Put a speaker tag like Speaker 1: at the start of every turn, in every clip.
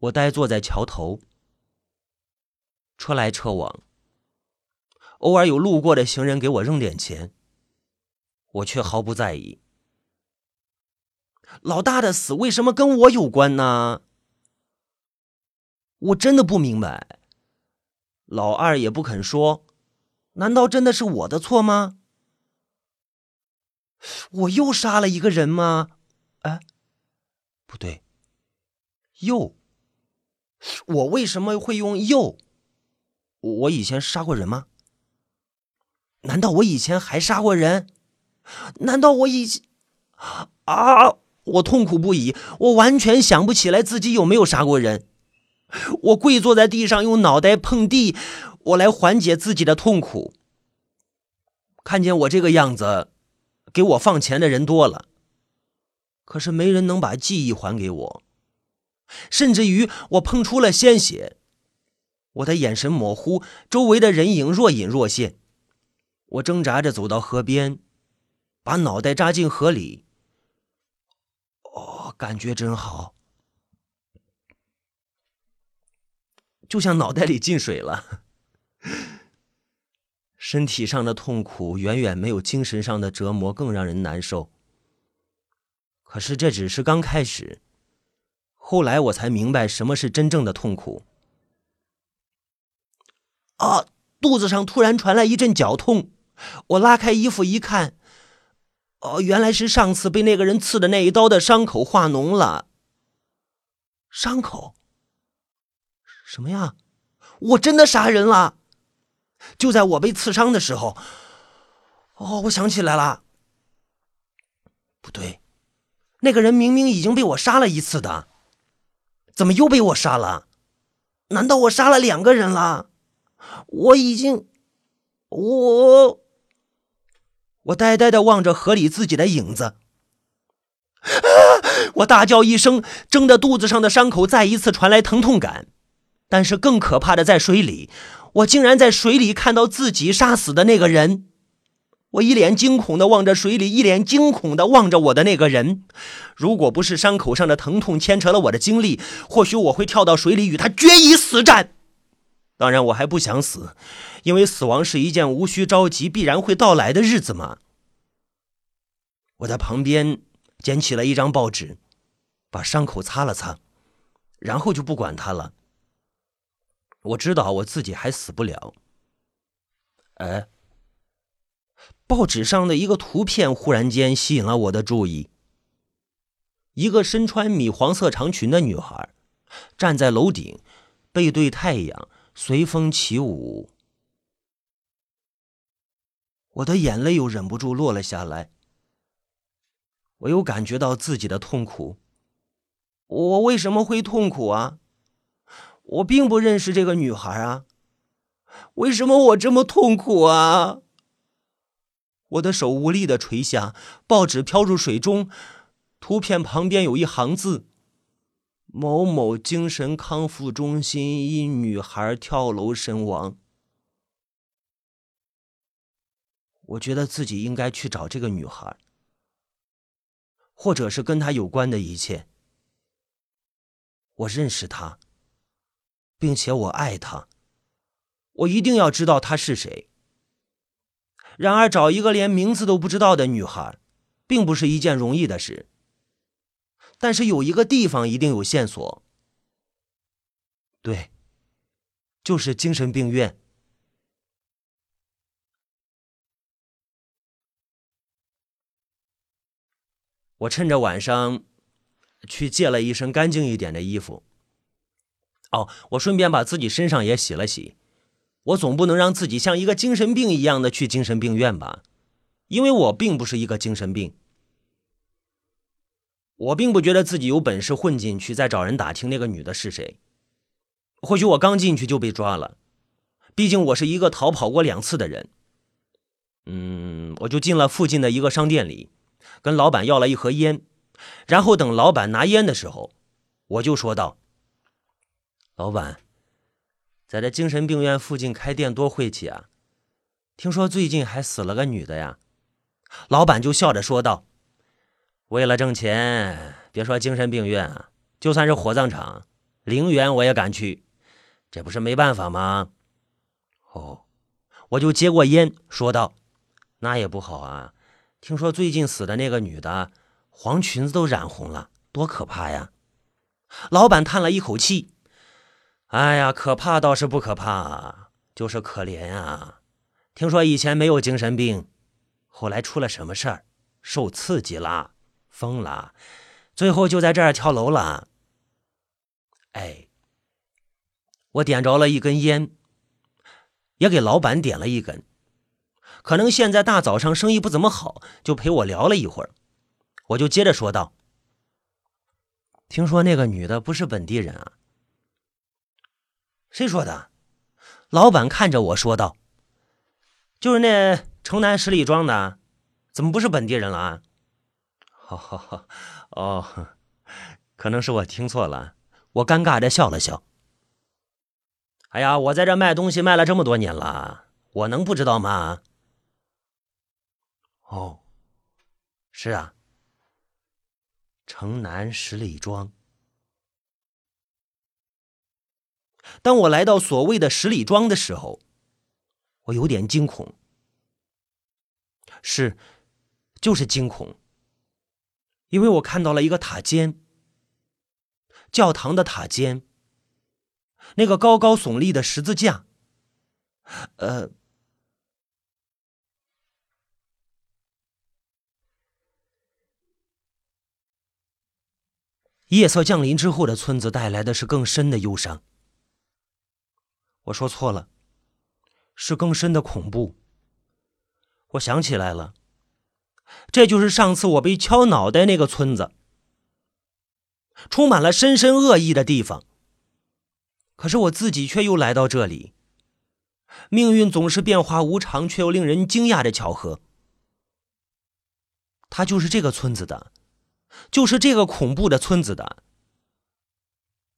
Speaker 1: 我呆坐在桥头，车来车往，偶尔有路过的行人给我扔点钱，我却毫不在意。老大的死为什么跟我有关呢？我真的不明白。老二也不肯说，难道真的是我的错吗？我又杀了一个人吗？哎，不对，又。我为什么会用又？我以前杀过人吗？难道我以前还杀过人？难道我以前……啊！我痛苦不已，我完全想不起来自己有没有杀过人。我跪坐在地上，用脑袋碰地，我来缓解自己的痛苦。看见我这个样子，给我放钱的人多了，可是没人能把记忆还给我。甚至于我碰出了鲜血，我的眼神模糊，周围的人影若隐若现。我挣扎着走到河边，把脑袋扎进河里。哦，感觉真好，就像脑袋里进水了。身体上的痛苦远远没有精神上的折磨更让人难受。可是这只是刚开始。后来我才明白什么是真正的痛苦。啊！肚子上突然传来一阵绞痛，我拉开衣服一看，哦，原来是上次被那个人刺的那一刀的伤口化脓了。伤口？什么呀？我真的杀人了！就在我被刺伤的时候，哦，我想起来了，不对，那个人明明已经被我杀了一次的。怎么又被我杀了？难道我杀了两个人了？我已经，我，我呆呆的望着河里自己的影子。我大叫一声，睁着肚子上的伤口再一次传来疼痛感。但是更可怕的在水里，我竟然在水里看到自己杀死的那个人。我一脸惊恐的望着水里，一脸惊恐的望着我的那个人。如果不是伤口上的疼痛牵扯了我的精力，或许我会跳到水里与他决一死战。当然，我还不想死，因为死亡是一件无需着急、必然会到来的日子嘛。我在旁边捡起了一张报纸，把伤口擦了擦，然后就不管他了。我知道我自己还死不了。哎。报纸上的一个图片忽然间吸引了我的注意。一个身穿米黄色长裙的女孩，站在楼顶，背对太阳，随风起舞。我的眼泪又忍不住落了下来。我又感觉到自己的痛苦。我为什么会痛苦啊？我并不认识这个女孩啊。为什么我这么痛苦啊？我的手无力的垂下，报纸飘入水中，图片旁边有一行字：“某某精神康复中心一女孩跳楼身亡。”我觉得自己应该去找这个女孩，或者是跟她有关的一切。我认识她，并且我爱她，我一定要知道她是谁。然而，找一个连名字都不知道的女孩，并不是一件容易的事。但是有一个地方一定有线索，对，就是精神病院。我趁着晚上，去借了一身干净一点的衣服。哦，我顺便把自己身上也洗了洗。我总不能让自己像一个精神病一样的去精神病院吧，因为我并不是一个精神病。我并不觉得自己有本事混进去再找人打听那个女的是谁。或许我刚进去就被抓了，毕竟我是一个逃跑过两次的人。嗯，我就进了附近的一个商店里，跟老板要了一盒烟，然后等老板拿烟的时候，我就说道：“老板。”在这精神病院附近开店多晦气啊！听说最近还死了个女的呀。老板就笑着说道：“为了挣钱，别说精神病院啊，就算是火葬场，陵园我也敢去，这不是没办法吗？哦，我就接过烟，说道：“那也不好啊，听说最近死的那个女的，黄裙子都染红了，多可怕呀！”老板叹了一口气：“哎呀，可怕倒是不可怕，就是可怜啊。听说以前没有精神病，后来出了什么事儿，受刺激了，疯了，最后就在这儿跳楼了。”哎，我点着了一根烟。也给老板点了一根，可能现在大早上生意不怎么好，就陪我聊了一会儿。我就接着说道：“听说那个女的不是本地人啊？”谁说的？老板看着我说道：“就是那城南十里庄的，怎么不是本地人了啊？”哈 哈，哦，可能是我听错了。我尴尬的笑了笑。哎呀，我在这卖东西卖了这么多年了，我能不知道吗？哦，是啊，城南十里庄。当我来到所谓的十里庄的时候，我有点惊恐。是，就是惊恐，因为我看到了一个塔尖，教堂的塔尖。那个高高耸立的十字架，呃，夜色降临之后的村子带来的是更深的忧伤。我说错了，是更深的恐怖。我想起来了，这就是上次我被敲脑袋那个村子，充满了深深恶意的地方。可是我自己却又来到这里。命运总是变化无常，却又令人惊讶的巧合。他就是这个村子的，就是这个恐怖的村子的。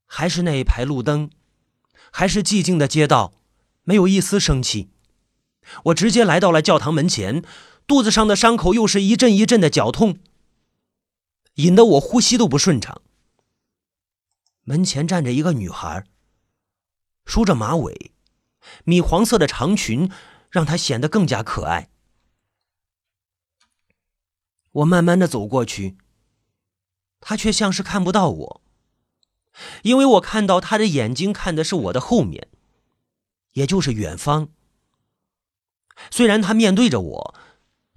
Speaker 1: 还是那一排路灯，还是寂静的街道，没有一丝生气。我直接来到了教堂门前，肚子上的伤口又是一阵一阵的绞痛，引得我呼吸都不顺畅。门前站着一个女孩。梳着马尾，米黄色的长裙让她显得更加可爱。我慢慢的走过去，她却像是看不到我，因为我看到他的眼睛看的是我的后面，也就是远方。虽然他面对着我，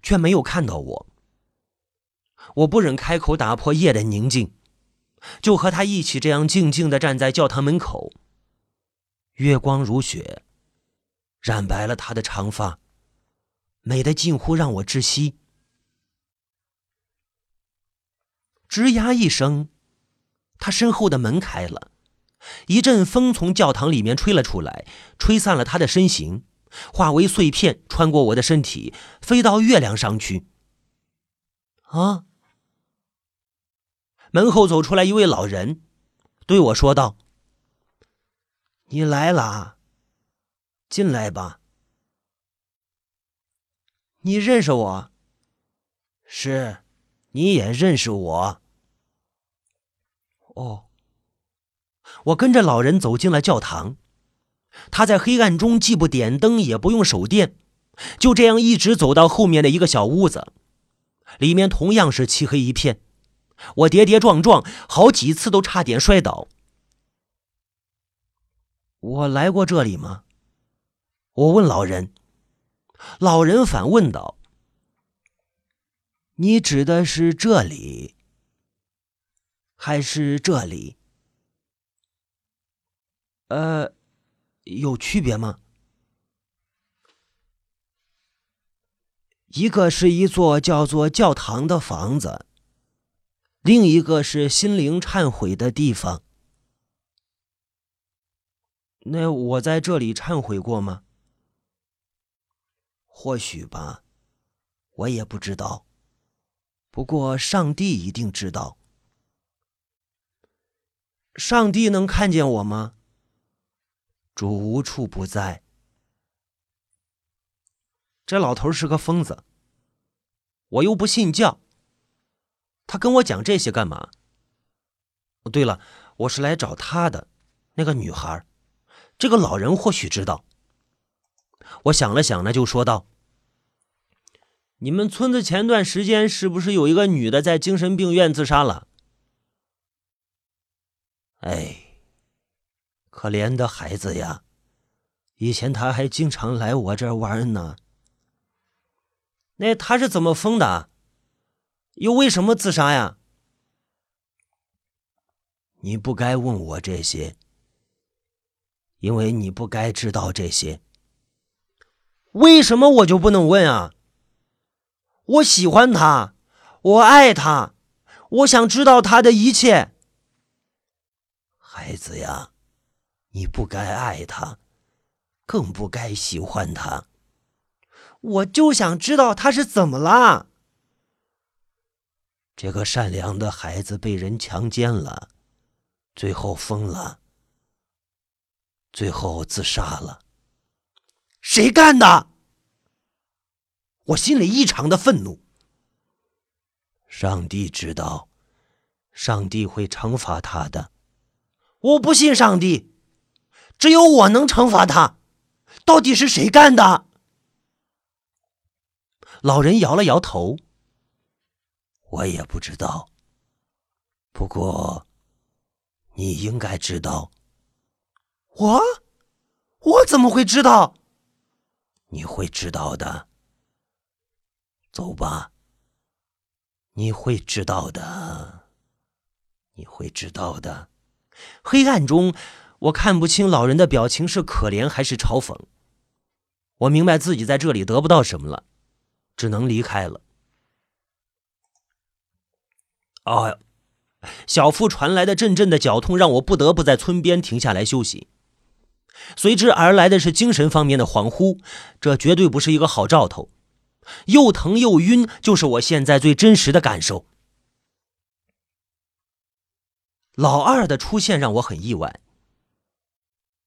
Speaker 1: 却没有看到我。我不忍开口打破夜的宁静，就和他一起这样静静的站在教堂门口。月光如雪，染白了他的长发，美的近乎让我窒息。吱呀一声，他身后的门开了，一阵风从教堂里面吹了出来，吹散了他的身形，化为碎片，穿过我的身体，飞到月亮上去。啊！门后走出来一位老人，对我说道。你来了，进来吧。你认识我？是，你也认识我。哦，我跟着老人走进了教堂。他在黑暗中既不点灯，也不用手电，就这样一直走到后面的一个小屋子，里面同样是漆黑一片。我跌跌撞撞，好几次都差点摔倒。我来过这里吗？我问老人。老人反问道：“你指的是这里，还是这里？呃，有区别吗？一个是一座叫做教堂的房子，另一个是心灵忏悔的地方。”那我在这里忏悔过吗？或许吧，我也不知道。不过上帝一定知道。上帝能看见我吗？主无处不在。这老头是个疯子。我又不信教。他跟我讲这些干嘛？对了，我是来找他的。那个女孩，这个老人或许知道。我想了想呢，就说道：“你们村子前段时间是不是有一个女的在精神病院自杀了？”哎，可怜的孩子呀！以前他还经常来我这玩呢。那他是怎么疯的？又为什么自杀呀？你不该问我这些，因为你不该知道这些。为什么我就不能问啊？我喜欢他，我爱他，我想知道他的一切。孩子呀，你不该爱他，更不该喜欢他。我就想知道他是怎么了。这个善良的孩子被人强奸了，最后疯了，最后自杀了。谁干的？我心里异常的愤怒。上帝知道，上帝会惩罚他的。我不信上帝，只有我能惩罚他。到底是谁干的？老人摇了摇头。我也不知道。不过，你应该知道。我，我怎么会知道？你会知道的。走吧。你会知道的。你会知道的。黑暗中，我看不清老人的表情是可怜还是嘲讽。我明白自己在这里得不到什么了，只能离开了。哦，小腹传来的阵阵的绞痛让我不得不在村边停下来休息。随之而来的是精神方面的恍惚，这绝对不是一个好兆头。又疼又晕，就是我现在最真实的感受。老二的出现让我很意外。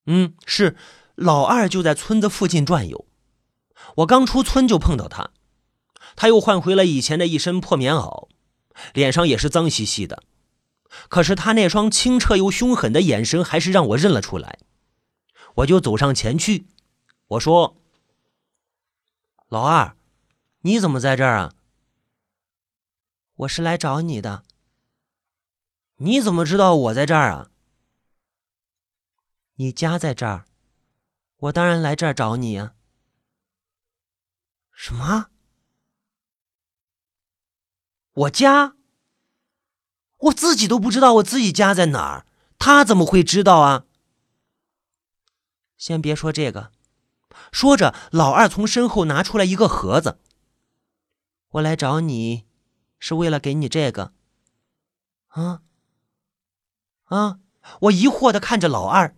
Speaker 1: 嗯，是老二就在村子附近转悠，我刚出村就碰到他，他又换回了以前的一身破棉袄，脸上也是脏兮兮的，可是他那双清澈又凶狠的眼神还是让我认了出来。我就走上前去，我说：“老二，你怎么在这儿啊？”“我是来找你的。”“你怎么知道我在这儿啊？”“你家在这儿，我当然来这儿找你呀。”“什么？我家？我自己都不知道我自己家在哪儿，他怎么会知道啊？”先别说这个，说着，老二从身后拿出来一个盒子。我来找你，是为了给你这个。啊啊！我疑惑的看着老二，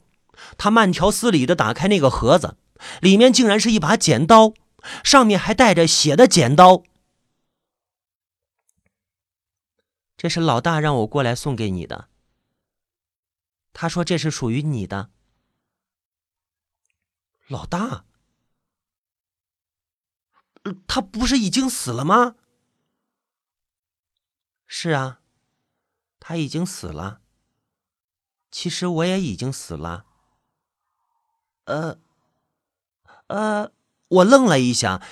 Speaker 1: 他慢条斯理的打开那个盒子，里面竟然是一把剪刀，上面还带着血的剪刀。这是老大让我过来送给你的。他说这是属于你的。老大，他不是已经死了吗？是啊，他已经死了。其实我也已经死了。呃，呃，我愣了一下，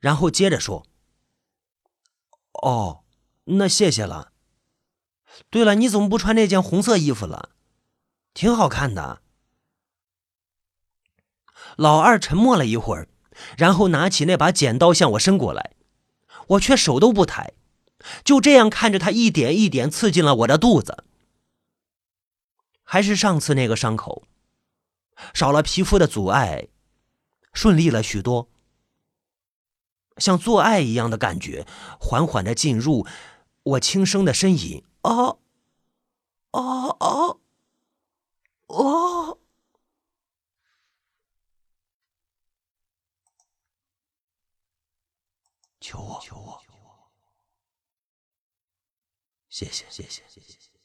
Speaker 1: 然后接着说：“哦，那谢谢了。对了，你怎么不穿那件红色衣服了？挺好看的。”老二沉默了一会儿，然后拿起那把剪刀向我伸过来，我却手都不抬，就这样看着他一点一点刺进了我的肚子。还是上次那个伤口，少了皮肤的阻碍，顺利了许多，像做爱一样的感觉，缓缓的进入，我轻声的呻吟：“哦，哦哦，哦。”求我，求我，谢谢，谢谢，谢谢。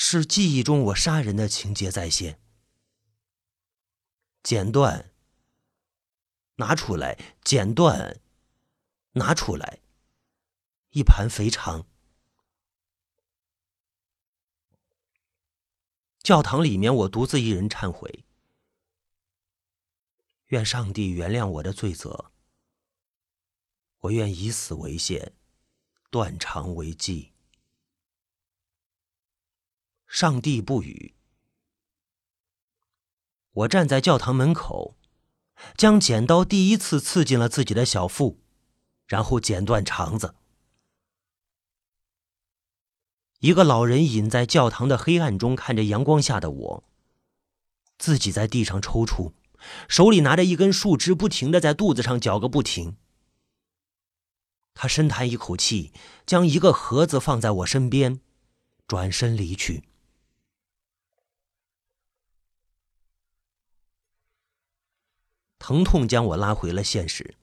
Speaker 1: 是记忆中我杀人的情节再现。剪断，拿出来，剪断，拿出来，一盘肥肠。教堂里面，我独自一人忏悔，愿上帝原谅我的罪责。我愿以死为限，断肠为祭。上帝不语。我站在教堂门口，将剪刀第一次刺进了自己的小腹，然后剪断肠子。一个老人隐在教堂的黑暗中，看着阳光下的我，自己在地上抽搐，手里拿着一根树枝，不停的在肚子上绞个不停。他深叹一口气，将一个盒子放在我身边，转身离去。疼痛将我拉回了现实。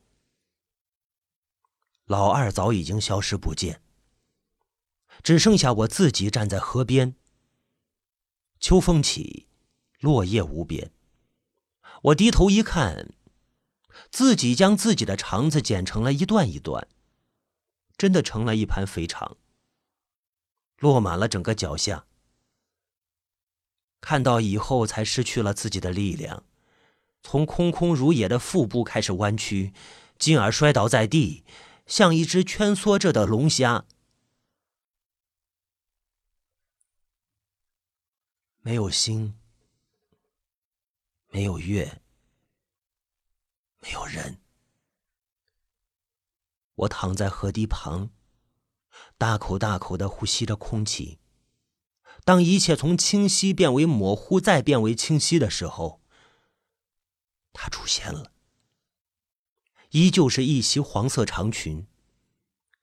Speaker 1: 老二早已经消失不见，只剩下我自己站在河边。秋风起，落叶无边。我低头一看，自己将自己的肠子剪成了一段一段。真的成了一盘肥肠，落满了整个脚下。看到以后，才失去了自己的力量，从空空如也的腹部开始弯曲，进而摔倒在地，像一只蜷缩着的龙虾。没有星，没有月，没有人。我躺在河堤旁，大口大口的呼吸着空气。当一切从清晰变为模糊，再变为清晰的时候，他出现了，依旧是一袭黄色长裙，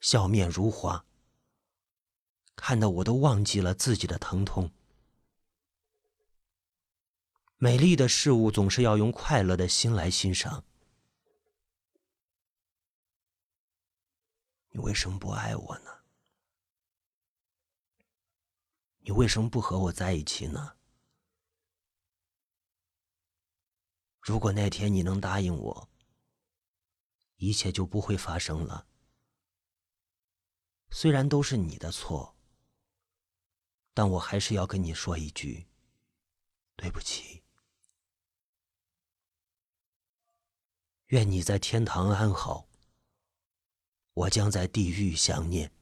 Speaker 1: 笑面如花。看得我都忘记了自己的疼痛。美丽的事物总是要用快乐的心来欣赏。你为什么不爱我呢？你为什么不和我在一起呢？如果那天你能答应我，一切就不会发生了。虽然都是你的错，但我还是要跟你说一句：对不起。愿你在天堂安好。我将在地狱想念。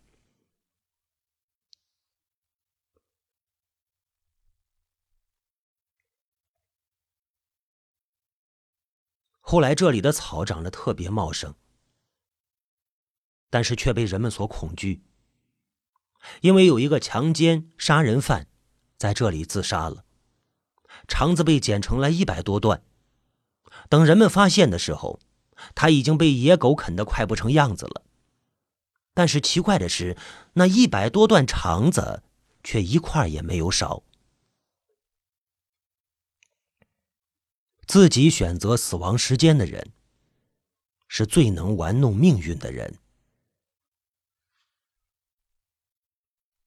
Speaker 1: 后来这里的草长得特别茂盛，但是却被人们所恐惧，因为有一个强奸杀人犯在这里自杀了，肠子被剪成了一百多段。等人们发现的时候，他已经被野狗啃得快不成样子了。但是奇怪的是，那一百多段肠子却一块也没有少。自己选择死亡时间的人，是最能玩弄命运的人。